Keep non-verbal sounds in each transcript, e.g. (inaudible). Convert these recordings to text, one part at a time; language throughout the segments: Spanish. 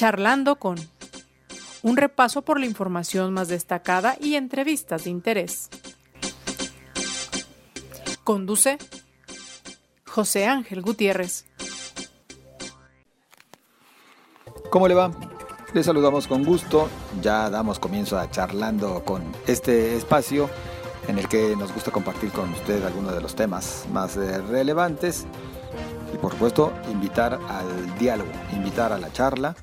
Charlando con un repaso por la información más destacada y entrevistas de interés. Conduce José Ángel Gutiérrez. ¿Cómo le va? Le saludamos con gusto. Ya damos comienzo a charlando con este espacio en el que nos gusta compartir con usted algunos de los temas más eh, relevantes y por supuesto invitar al diálogo, invitar a la charla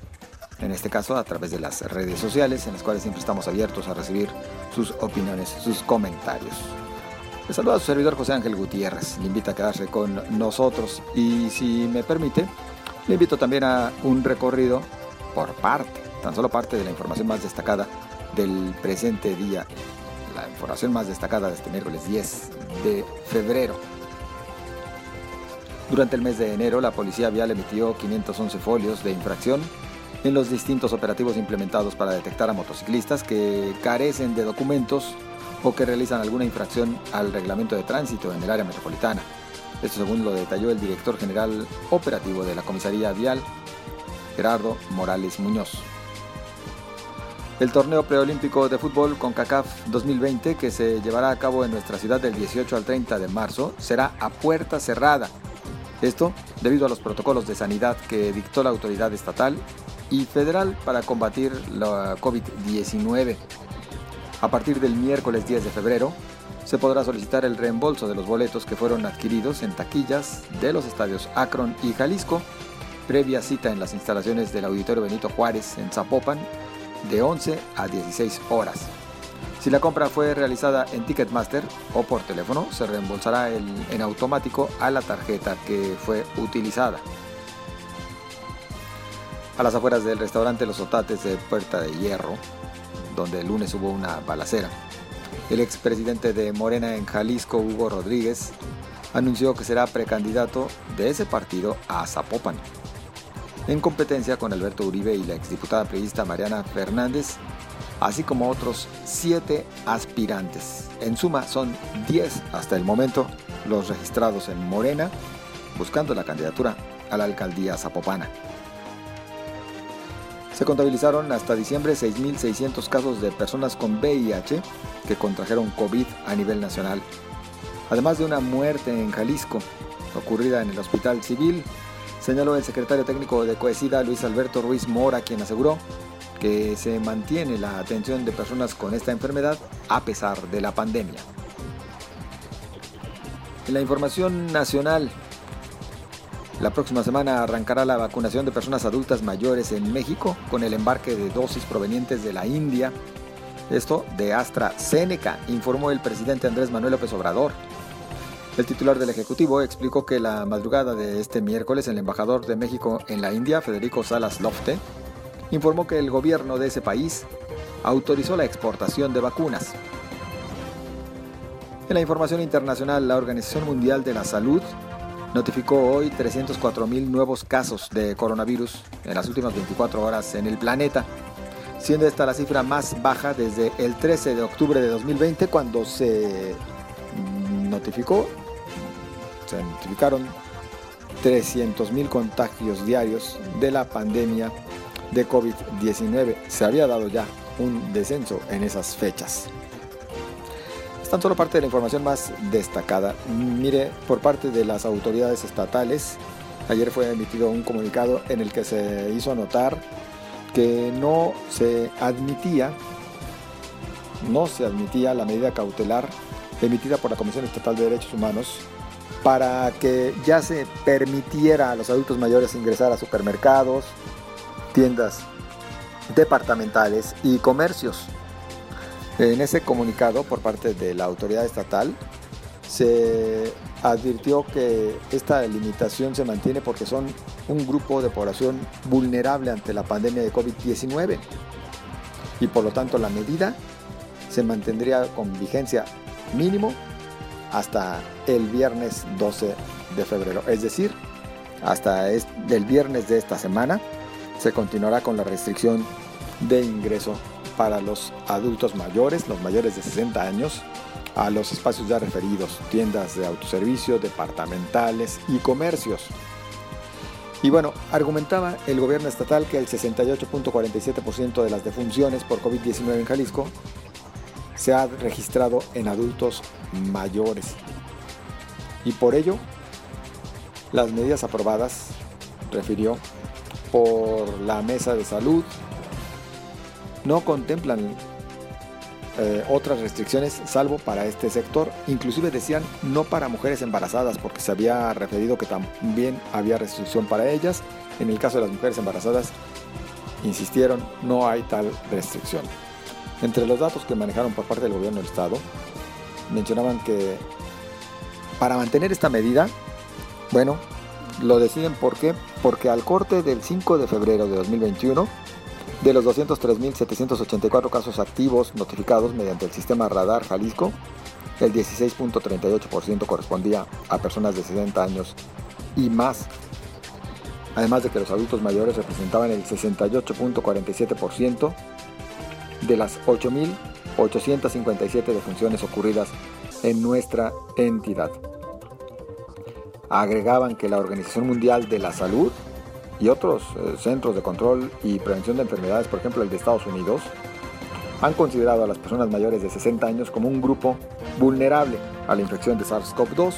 en este caso a través de las redes sociales, en las cuales siempre estamos abiertos a recibir sus opiniones, sus comentarios. Le saluda a su servidor José Ángel Gutiérrez, le invita a quedarse con nosotros y si me permite, le invito también a un recorrido por parte, tan solo parte de la información más destacada del presente día, la información más destacada de este miércoles 10 de febrero. Durante el mes de enero, la Policía Vial emitió 511 folios de infracción en los distintos operativos implementados para detectar a motociclistas que carecen de documentos o que realizan alguna infracción al reglamento de tránsito en el área metropolitana. Esto según lo detalló el director general operativo de la Comisaría Vial, Gerardo Morales Muñoz. El torneo preolímpico de fútbol con CACAF 2020, que se llevará a cabo en nuestra ciudad del 18 al 30 de marzo, será a puerta cerrada. Esto debido a los protocolos de sanidad que dictó la autoridad estatal y federal para combatir la COVID-19. A partir del miércoles 10 de febrero, se podrá solicitar el reembolso de los boletos que fueron adquiridos en taquillas de los estadios Akron y Jalisco, previa cita en las instalaciones del Auditorio Benito Juárez en Zapopan, de 11 a 16 horas. Si la compra fue realizada en Ticketmaster o por teléfono, se reembolsará en automático a la tarjeta que fue utilizada a las afueras del restaurante Los Otates de Puerta de Hierro, donde el lunes hubo una balacera. El expresidente de Morena en Jalisco, Hugo Rodríguez, anunció que será precandidato de ese partido a Zapopan. En competencia con Alberto Uribe y la exdiputada periodista Mariana Fernández, así como otros siete aspirantes. En suma, son 10 hasta el momento los registrados en Morena, buscando la candidatura a la alcaldía zapopana. Se contabilizaron hasta diciembre 6.600 casos de personas con VIH que contrajeron COVID a nivel nacional, además de una muerte en Jalisco, ocurrida en el Hospital Civil, señaló el secretario técnico de Coesida, Luis Alberto Ruiz Mora, quien aseguró que se mantiene la atención de personas con esta enfermedad a pesar de la pandemia. En la información nacional, la próxima semana arrancará la vacunación de personas adultas mayores en México con el embarque de dosis provenientes de la India. Esto de AstraZeneca, informó el presidente Andrés Manuel López Obrador. El titular del Ejecutivo explicó que la madrugada de este miércoles el embajador de México en la India, Federico Salas Lofte, informó que el gobierno de ese país autorizó la exportación de vacunas. En la información internacional, la Organización Mundial de la Salud notificó hoy 304.000 nuevos casos de coronavirus en las últimas 24 horas en el planeta, siendo esta la cifra más baja desde el 13 de octubre de 2020 cuando se notificó, se notificaron 300.000 contagios diarios de la pandemia de COVID-19. Se había dado ya un descenso en esas fechas tan solo parte de la información más destacada. Mire, por parte de las autoridades estatales, ayer fue emitido un comunicado en el que se hizo notar que no se admitía, no se admitía la medida cautelar emitida por la Comisión Estatal de Derechos Humanos para que ya se permitiera a los adultos mayores ingresar a supermercados, tiendas departamentales y comercios en ese comunicado por parte de la autoridad estatal se advirtió que esta limitación se mantiene porque son un grupo de población vulnerable ante la pandemia de COVID-19 y por lo tanto la medida se mantendría con vigencia mínimo hasta el viernes 12 de febrero, es decir, hasta el viernes de esta semana se continuará con la restricción de ingreso para los adultos mayores, los mayores de 60 años, a los espacios ya referidos, tiendas de autoservicio, departamentales y comercios. Y bueno, argumentaba el gobierno estatal que el 68.47% de las defunciones por COVID-19 en Jalisco se ha registrado en adultos mayores. Y por ello, las medidas aprobadas, refirió, por la Mesa de Salud no contemplan eh, otras restricciones salvo para este sector. Inclusive decían no para mujeres embarazadas porque se había referido que también había restricción para ellas. En el caso de las mujeres embarazadas, insistieron, no hay tal restricción. Entre los datos que manejaron por parte del gobierno del estado, mencionaban que para mantener esta medida, bueno, lo deciden ¿por qué? Porque al corte del 5 de febrero de 2021, de los 203.784 casos activos notificados mediante el sistema Radar Jalisco, el 16.38% correspondía a personas de 60 años y más. Además de que los adultos mayores representaban el 68.47% de las 8.857 defunciones ocurridas en nuestra entidad. Agregaban que la Organización Mundial de la Salud y otros eh, centros de control y prevención de enfermedades, por ejemplo el de Estados Unidos, han considerado a las personas mayores de 60 años como un grupo vulnerable a la infección de SARS-CoV-2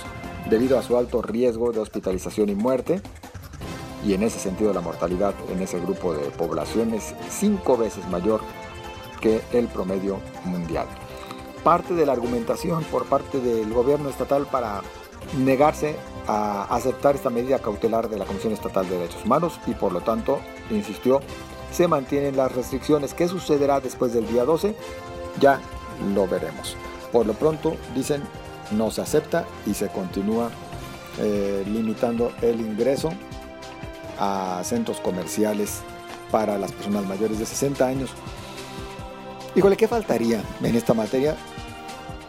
debido a su alto riesgo de hospitalización y muerte. Y en ese sentido la mortalidad en ese grupo de población es cinco veces mayor que el promedio mundial. Parte de la argumentación por parte del gobierno estatal para negarse a aceptar esta medida cautelar de la Comisión Estatal de Derechos Humanos y por lo tanto, insistió, se mantienen las restricciones. ¿Qué sucederá después del día 12? Ya lo veremos. Por lo pronto, dicen, no se acepta y se continúa eh, limitando el ingreso a centros comerciales para las personas mayores de 60 años. Híjole, ¿qué faltaría en esta materia?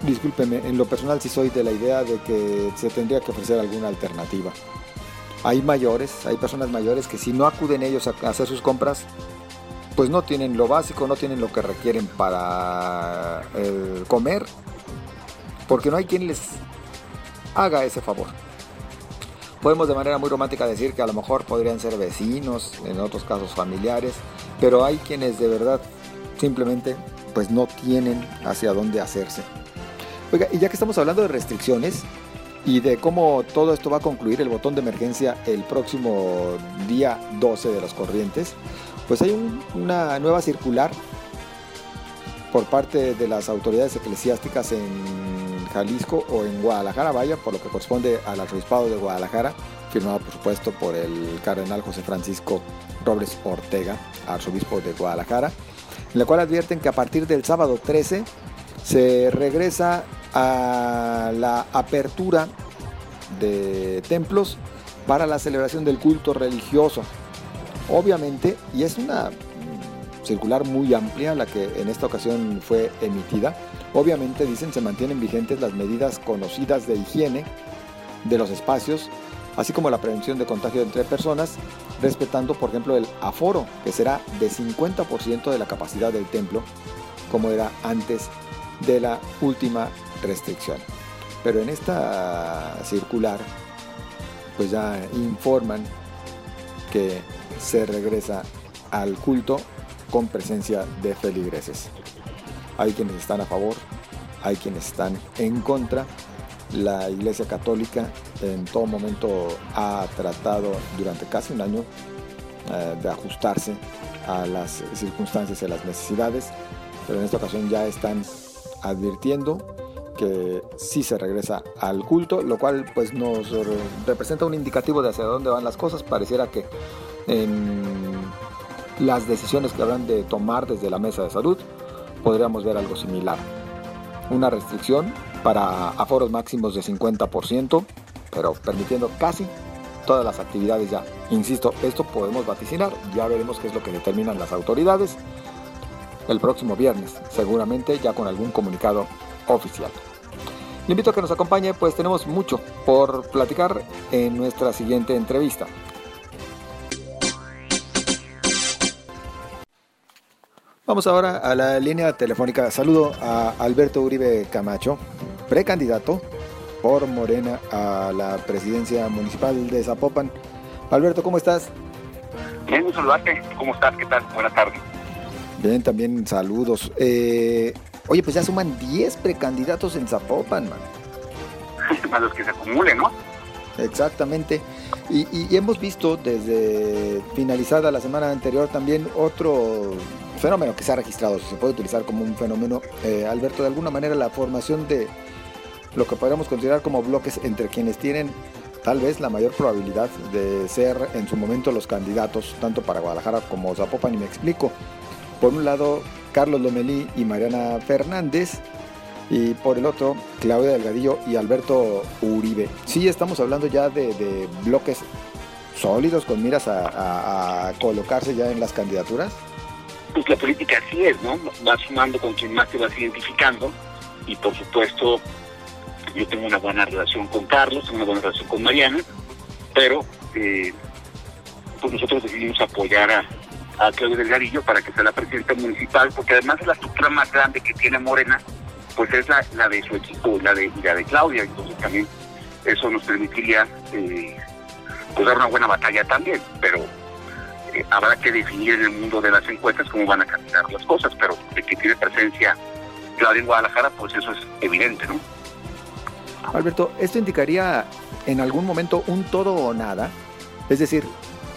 Discúlpeme, en lo personal sí soy de la idea de que se tendría que ofrecer alguna alternativa. Hay mayores, hay personas mayores que si no acuden ellos a hacer sus compras, pues no tienen lo básico, no tienen lo que requieren para eh, comer, porque no hay quien les haga ese favor. Podemos de manera muy romántica decir que a lo mejor podrían ser vecinos, en otros casos familiares, pero hay quienes de verdad simplemente pues no tienen hacia dónde hacerse. Oiga, y ya que estamos hablando de restricciones y de cómo todo esto va a concluir el botón de emergencia el próximo día 12 de las corrientes, pues hay una nueva circular por parte de las autoridades eclesiásticas en Jalisco o en Guadalajara, vaya, por lo que corresponde al arzobispado de Guadalajara, firmado por supuesto por el cardenal José Francisco Robles Ortega, arzobispo de Guadalajara, en la cual advierten que a partir del sábado 13 se regresa a la apertura de templos para la celebración del culto religioso. Obviamente, y es una circular muy amplia la que en esta ocasión fue emitida, obviamente dicen se mantienen vigentes las medidas conocidas de higiene de los espacios, así como la prevención de contagio entre personas, respetando por ejemplo el aforo, que será de 50% de la capacidad del templo, como era antes de la última restricción. Pero en esta circular, pues ya informan que se regresa al culto con presencia de feligreses. Hay quienes están a favor, hay quienes están en contra. La Iglesia Católica en todo momento ha tratado durante casi un año eh, de ajustarse a las circunstancias y a las necesidades, pero en esta ocasión ya están advirtiendo que sí se regresa al culto, lo cual pues nos representa un indicativo de hacia dónde van las cosas. Pareciera que en las decisiones que habrán de tomar desde la mesa de salud podríamos ver algo similar. Una restricción para aforos máximos de 50%, pero permitiendo casi todas las actividades ya. Insisto, esto podemos vaticinar, ya veremos qué es lo que determinan las autoridades el próximo viernes, seguramente ya con algún comunicado oficial. Le invito a que nos acompañe, pues tenemos mucho por platicar en nuestra siguiente entrevista. Vamos ahora a la línea telefónica. Saludo a Alberto Uribe Camacho, precandidato por Morena a la presidencia municipal de Zapopan. Alberto, ¿cómo estás? Bien, saludarte. ¿Cómo estás? ¿Qué tal? Buenas tardes. Bien, también saludos. Eh, oye, pues ya suman 10 precandidatos en Zapopan, man. (laughs) Más los que se acumulen, ¿no? Exactamente. Y, y, hemos visto desde finalizada la semana anterior también otro fenómeno que se ha registrado, se puede utilizar como un fenómeno, eh, Alberto, de alguna manera la formación de lo que podríamos considerar como bloques entre quienes tienen tal vez la mayor probabilidad de ser en su momento los candidatos, tanto para Guadalajara como Zapopan, y me explico. Por un lado, Carlos Lomelí y Mariana Fernández, y por el otro, Claudia Delgadillo y Alberto Uribe. Sí, estamos hablando ya de, bloques sólidos con miras a, colocarse ya en las candidaturas. Pues la política así es, ¿no? Va sumando con quien más te vas identificando y por supuesto yo tengo una buena relación con Carlos, tengo una buena relación con Mariana, pero eh, pues nosotros decidimos apoyar a, a Claudia Delgadillo para que sea la presidenta municipal, porque además la estructura más grande que tiene Morena pues es la, de su equipo, la de, la de Claudia, entonces también eso nos permitiría eh, pues dar una buena batalla también, pero eh, habrá que definir en el mundo de las encuestas cómo van a caminar las cosas, pero de que tiene presencia Claudia en Guadalajara, pues eso es evidente, ¿no? Alberto, ¿esto indicaría en algún momento un todo o nada? Es decir,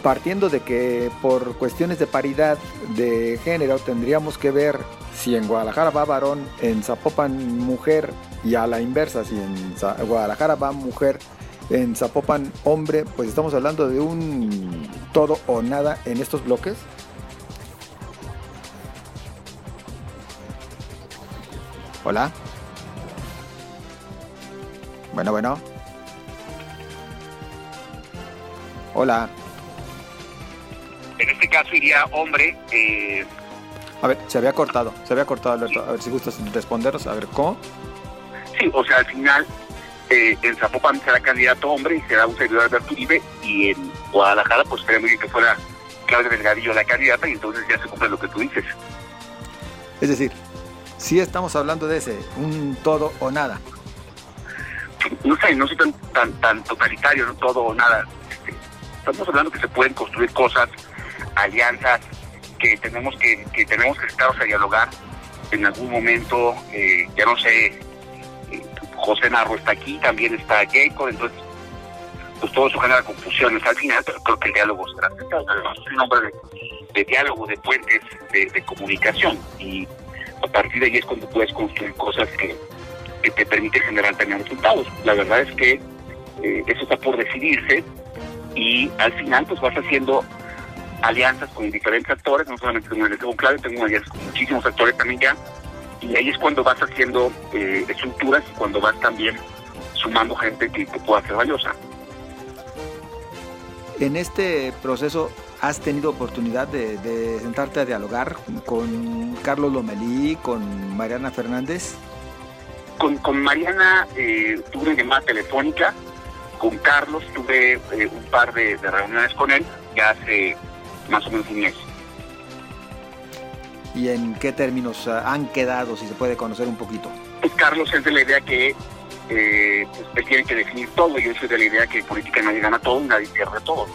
partiendo de que por cuestiones de paridad de género tendríamos que ver si en Guadalajara va varón, en Zapopan mujer y a la inversa, si en Guadalajara va mujer, en Zapopan hombre, pues estamos hablando de un todo o nada en estos bloques. Hola. Bueno, bueno. Hola. Caso iría hombre. Eh a ver, se había cortado, se había cortado, Alberto. A ver si gustas respondernos, a ver, ¿cómo? Sí, o sea, al final eh, en Zapopan será candidato hombre y será un servidor de Alberto Uribe y en Guadalajara pues queremos que fuera Claudia Delgadillo la candidata y entonces ya se cumple lo que tú dices. Es decir, sí estamos hablando de ese, un todo o nada. No sé, no soy tan, tan, tan totalitario, no todo o nada. Estamos hablando que se pueden construir cosas, alianzas, que tenemos que, que tenemos que estar a dialogar en algún momento, eh, ya no sé, eh, José Narro está aquí, también está Jacob, entonces pues todo eso genera confusiones. Al final pero creo que el diálogo será un nombre de, diálogo, de puentes, de, comunicación y a partir de ahí es cuando puedes construir cosas que, que te permiten generar también resultados. La verdad es que eh, eso está por decidirse y al final pues vas haciendo alianzas con diferentes actores, no solamente con el tengo clave, tengo alianzas con muchísimos actores también ya, y ahí es cuando vas haciendo eh, estructuras y cuando vas también sumando gente que, te pueda ser valiosa. En este proceso, ¿has tenido oportunidad de, sentarte a dialogar con Carlos Lomelí, con Mariana Fernández? Con, con Mariana eh, tuve una llamada telefónica, con Carlos tuve eh, un par de, de reuniones con él, ya hace más o menos un mes. ¿Y en qué términos ah, han quedado, si se puede conocer un poquito? Pues Carlos es de la idea que eh, pues, él tiene que definir todo, y yo soy de la idea que en política nadie gana todo y nadie pierde todo.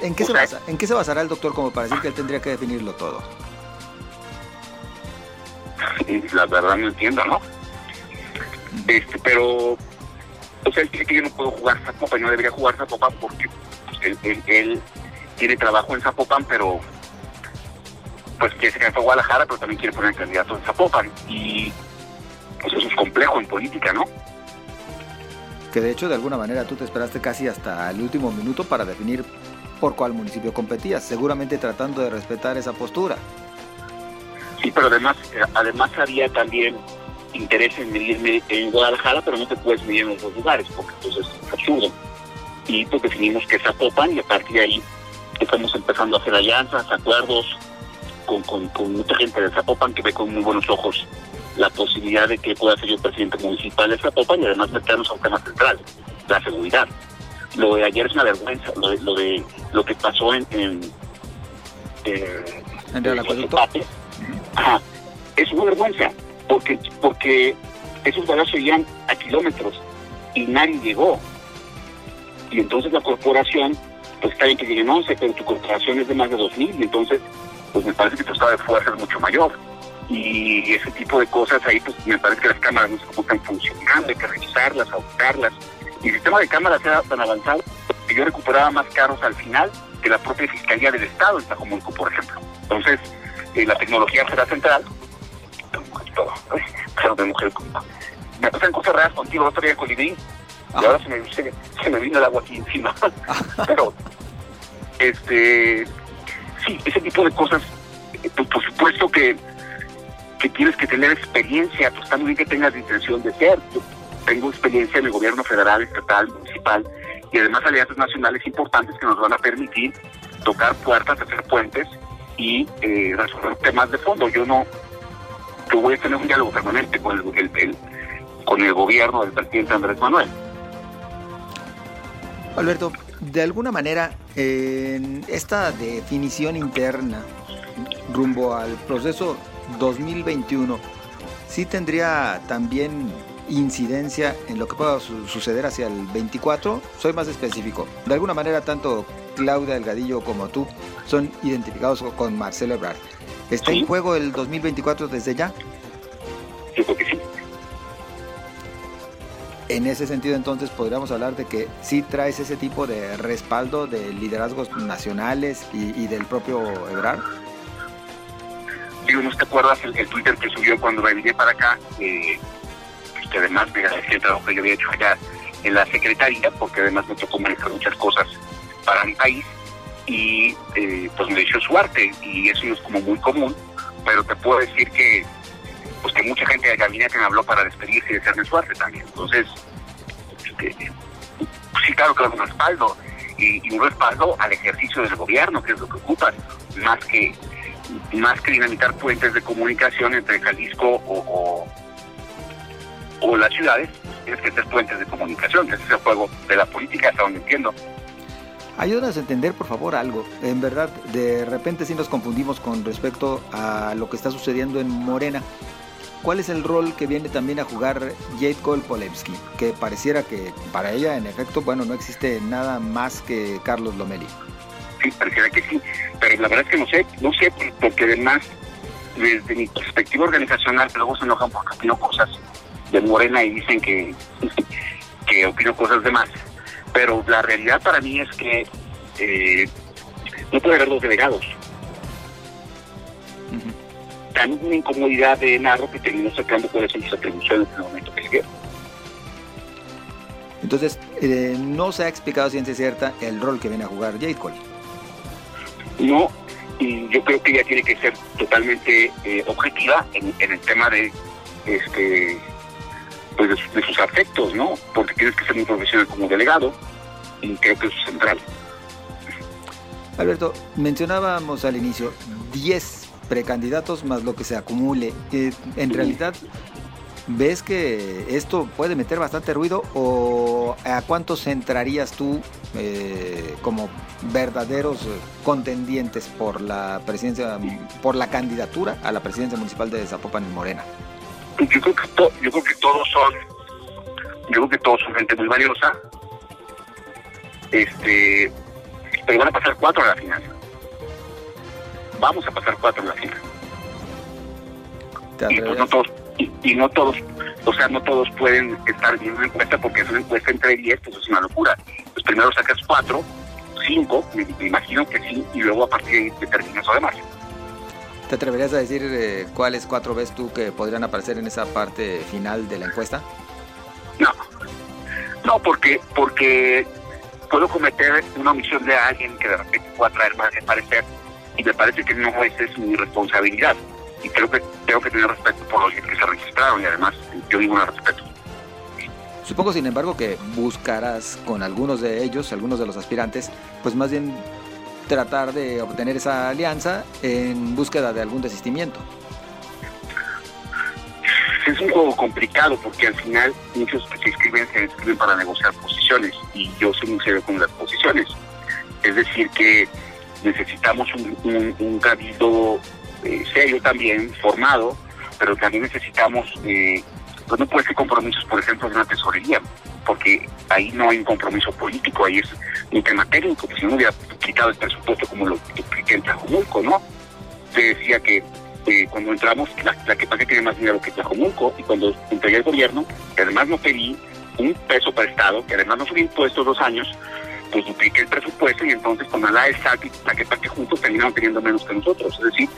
en, qué se basa, ¿En qué se basará el doctor como para decir que él tendría que definirlo todo? (laughs) La verdad no entiendo, ¿no? Este, pero, o sea, él dice que yo no puedo jugar Zapopan, y no debería jugar Zapopan porque él, tiene trabajo en Zapopan, pero pues quiere ser candidato a Guadalajara, pero también quiere poner candidato en Zapopan. Y pues eso es complejo en política, ¿no? Que de hecho, de alguna manera, tú te esperaste casi hasta el último minuto para definir por cuál municipio competías, seguramente tratando de respetar esa postura. Sí, pero además, eh, además había también interés en medirme en Guadalajara, pero no te puedes medir en otros lugares, porque entonces es absurdo y pues definimos que es Zapopan y a partir de ahí estamos empezando a hacer alianzas, acuerdos con, con, mucha gente de Zapopan que ve con muy buenos ojos la posibilidad de que pueda ser yo presidente municipal de Zapopan y además meternos a un tema central, la seguridad. Lo de ayer es una vergüenza, lo de lo, de, lo que pasó en, en, ¿En el es una vergüenza, porque, porque esos balazos iban a kilómetros y nadie llegó y entonces la corporación, pues está bien que lleguen 11, pero tu corporación es de más de 2.000, y entonces, pues me parece que tu estado de fuerza es mucho mayor. Y ese tipo de cosas ahí, pues me parece que las cámaras no se están funcionando, hay que revisarlas, auditarlas. Y el sistema de cámaras era tan avanzado que yo recuperaba más carros al final que la propia Fiscalía del Estado en Tlajomulco, por ejemplo. Entonces, eh, la tecnología será central. Pero de mujer. Me pasan cosas raras contigo, otro día con y ahora se me, se, me vino el agua aquí encima. (laughs) (laughs) Pero, este, sí, ese tipo de cosas, eh, pues, por supuesto que, que tienes que tener experiencia, pues también que tengas intención de ser. Yo tengo experiencia en el gobierno federal, estatal, municipal, y además alianzas nacionales importantes que nos van a permitir tocar puertas, hacer puentes y eh, resolver temas de fondo. Yo no, yo voy a tener un diálogo permanente con el, con el gobierno del presidente Andrés Manuel. Alberto, de alguna manera, en esta definición interna rumbo al proceso 2021, sí tendría también incidencia en lo que pueda suceder hacia el 24? Soy más específico. De alguna manera, tanto Claudia Delgadillo como tú son identificados con Marcelo Ebrard. ¿Está en juego el 2024 desde ya? Yo creo que sí. En ese sentido, entonces, podríamos hablar de que sí traes ese tipo de respaldo de liderazgos nacionales y, del propio Ebrard. Digo, ¿no te acuerdas el, Twitter que subió cuando venía para acá? Eh, que además me agradecía el trabajo que yo había hecho allá en la Secretaría, porque además me tocó manejar muchas cosas para mi país y eh, pues me echó su arte y eso no es como muy común, pero te puedo decir que pues que mucha gente del gabinete me habló para despedirse y desearme su arte también. Entonces, este, sí, claro que es un respaldo y, un respaldo al ejercicio del gobierno, que es lo que ocupan, más que más que dinamitar puentes de comunicación entre Jalisco o o las ciudades, tienes que ser puentes de comunicación. Ese es el juego de la política, hasta donde entiendo. Ayúdanos a entender, por favor, algo. En verdad, de repente sí nos confundimos con respecto a lo que está sucediendo en Morena. ¿Cuál es el rol que viene también a jugar Jade Cole Polemski? Que pareciera que para ella, en efecto, bueno, no existe nada más que Carlos Lomeli. Sí, pareciera que sí, pero la verdad es que no sé, no sé, porque además, desde mi perspectiva organizacional, luego se enojan porque opino cosas de Morena y dicen que, (laughs) que opino cosas de más. Pero la realidad para mí es que eh, no puede haber dos delegados. Tan una incomodidad de Narro que terminó sacando cuáles son sus atribuciones en el momento que se Entonces, eh, no se ha explicado ciencia cierta el rol que viene a jugar Jade Cole. No, y yo creo que ella tiene que ser totalmente eh, objetiva en, en, el tema de este pues, de, sus afectos, ¿no? Porque tienes que ser un profesional como delegado y creo que eso es central. Alberto, mencionábamos al inicio 10 precandidatos más lo que se acumule. Eh, ¿En realidad ves que esto puede meter bastante ruido o a cuántos entrarías tú eh, como verdaderos contendientes por la presidencia, por la candidatura a la presidencia municipal de Zapopan en Morena? yo creo que yo creo que todos son yo creo que todos son gente muy valiosa este pero van a pasar cuatro a la final vamos a pasar cuatro a la final. Y pues no todos y, no todos o sea no todos pueden estar en una encuesta porque es una encuesta entre diez pues es una locura. Pues primero sacas cuatro cinco me, imagino que sí y luego a partir de ahí determinas lo demás. ¿Te atreverías a decir eh, cuáles cuatro ves tú que podrían aparecer en esa parte final de la encuesta? No, no, porque, porque puedo cometer una omisión de alguien que de repente pueda traer más de parecer y me parece que no esa es mi responsabilidad y creo que tengo que tener respeto por los que se registraron y además yo digo un respeto. Supongo, sin embargo, que buscarás con algunos de ellos, algunos de los aspirantes, pues más bien tratar de obtener esa alianza en búsqueda de algún desistimiento. Es un juego complicado porque al final muchos que se inscriben se inscriben para negociar posiciones y yo soy muy serio con las posiciones. Es decir, que necesitamos un, un, eh, serio también, formado, pero también necesitamos, eh, pues no puede ser compromisos, por ejemplo, de una tesorería, porque ahí no hay un compromiso político, ahí es un tema técnico, si no hubiera quitado el presupuesto como lo que en Tlajomulco, ¿no? Se decía que eh, cuando entramos, la, que pasa tiene más dinero que Tlajomulco, y cuando entregué el gobierno, que además no pedí un peso prestado, que además no fue impuesto dos años, pues dupliqué el presupuesto y entonces con la SAC y la que juntos terminaron teniendo menos que nosotros. Es decir,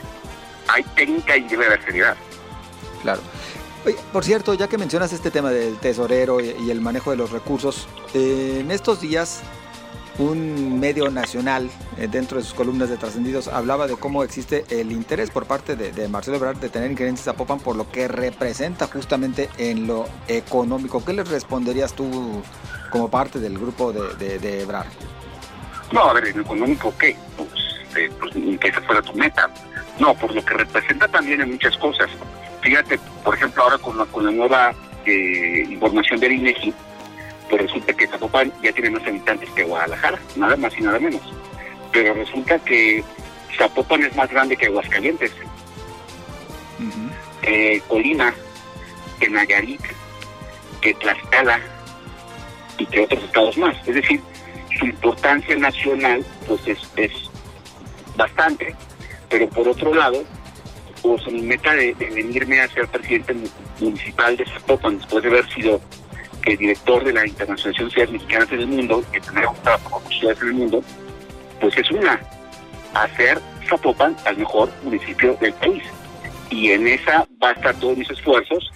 hay técnica y debe. Claro. Por cierto, ya que mencionas este tema del tesorero y, el manejo de los recursos, eh, en estos días un medio nacional eh, dentro de sus columnas de trascendidos hablaba de cómo existe el interés por parte de, Marcelo Ebrard de tener injerencias a Popan por lo que representa justamente en lo económico. ¿Qué le responderías tú como parte del grupo de, de, Ebrard? No, a ver, en económico, ¿qué? Pues, eh, pues, que esa fuera tu meta. No, por lo que representa también en muchas cosas. Fíjate, por ejemplo, ahora con la, con la nueva eh, información del INEGI, pues resulta que Zapopan ya tiene más habitantes que Guadalajara, nada más y nada menos. Pero resulta que Zapopan es más grande que Aguascalientes, eh, Colima, que Nayarit, que Tlaxcala y que otros estados más. Es decir, su importancia nacional pues es, es bastante, pero por otro lado, pues mi meta de, venirme a ser presidente municipal de Zapopan después de haber sido el director de la Internacionalización de Ciudades Mexicanas en el Mundo, que tener como ciudades en el mundo, pues es una, hacer Zapopan al mejor municipio del país. Y en esa va a estar todos mis esfuerzos,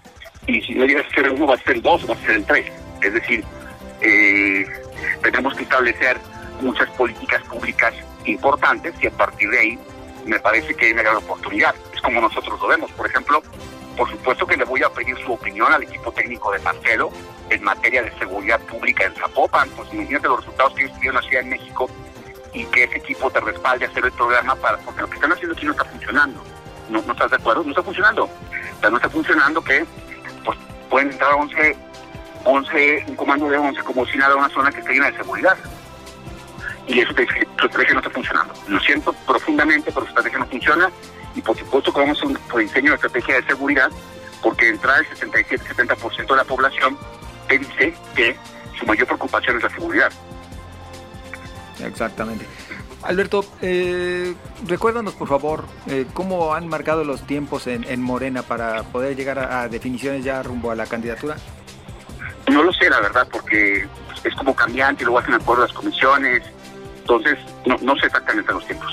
y si no llega a ser uno, va a ser dos, va a ser el tres. Es decir, eh, tenemos que establecer muchas políticas públicas importantes y a partir de ahí me parece que hay una gran oportunidad. Es como nosotros lo vemos. Por ejemplo, por supuesto que le voy a pedir su opinión al equipo técnico de Marcelo en materia de seguridad pública en Zapopan. Pues imagínate los resultados que ellos tuvieron en la Ciudad de México y que ese equipo te respalde a hacer el programa para porque lo que están haciendo aquí no está funcionando. ¿No, no estás de acuerdo? No está funcionando. O sea, no está funcionando que pues pueden entrar 11, 11 un comando de 11 como si nada una zona que esté llena de seguridad. Y eso, tu estrategia no está funcionando. Lo siento profundamente, pero su estrategia no funciona y por supuesto que vamos a un diseño de estrategia de seguridad, porque entrar el 67-70% de la población te dice que su mayor preocupación es la seguridad. Exactamente. Alberto, eh, recuérdanos por favor eh, cómo han marcado los tiempos en, Morena para poder llegar a, definiciones ya rumbo a la candidatura. No lo sé, la verdad, porque es como cambiante, luego hacen acuerdo las comisiones, entonces no, no sé exactamente los tiempos.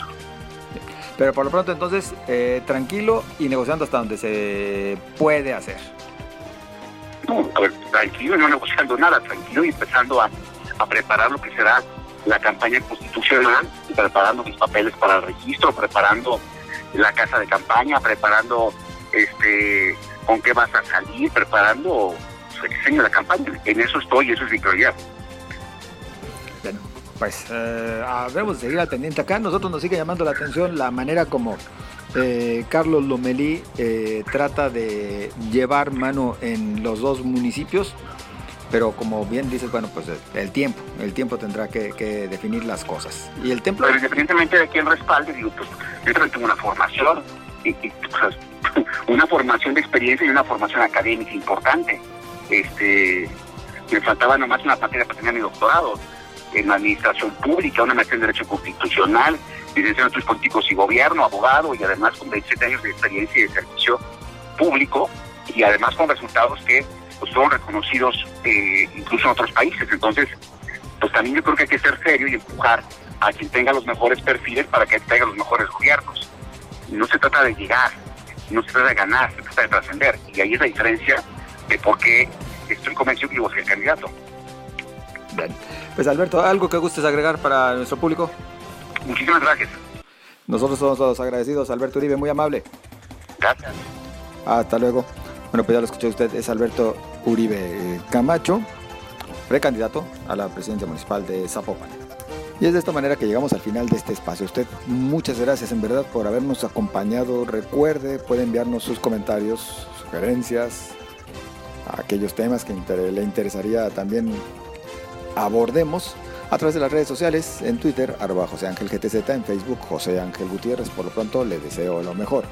Pero por lo pronto entonces, eh, tranquilo y negociando hasta donde se puede hacer. No, a ver, tranquilo y no negociando nada, tranquilo y empezando a, preparar lo que será la campaña constitucional, preparando mis papeles para el registro, preparando la casa de campaña, preparando este con qué vas a salir, preparando el diseño de la campaña. En eso estoy, eso es mi prioridad pues eh, de seguir al pendiente acá. Nosotros nos sigue llamando la atención la manera como eh, Carlos Lomelí eh, trata de llevar mano en los dos municipios. Pero como bien dices, bueno, pues el tiempo, el tiempo tendrá que, definir las cosas. Y el templo... Pero independientemente de quién respalde, digo, pues yo también tengo una formación, y, pues, (laughs) una formación de experiencia y una formación académica importante. Este, me faltaba nomás una materia para tener mi doctorado en administración pública, una maestría en Derecho Constitucional, licenciado en Estudios Políticos y Gobierno, abogado y además con 27 años de experiencia y de servicio público y además con resultados que pues, fueron reconocidos eh, incluso en otros países. Entonces, pues también yo creo que hay que ser serio y empujar a quien tenga los mejores perfiles para que tenga los mejores gobiernos. No se trata de llegar, no se trata de ganar, se trata de trascender. Y ahí es la diferencia de por qué estoy convencido que yo voy a ser candidato. Pues Alberto, ¿algo que gustes agregar para nuestro público? Muchísimas gracias. Nosotros somos todos agradecidos. Alberto Uribe, muy amable. Gracias. Hasta luego. Bueno, pues ya lo escuché usted, es Alberto Uribe Camacho, precandidato a la presidencia municipal de Zapopan. Y es de esta manera que llegamos al final de este espacio. Usted, muchas gracias en verdad por habernos acompañado. Recuerde, puede enviarnos sus comentarios, sugerencias, aquellos temas que le interesaría también abordemos a través de las redes sociales, en Twitter, arroba José Ángel GTZ, en Facebook, José Ángel Gutiérrez. Por lo pronto, le deseo lo mejor.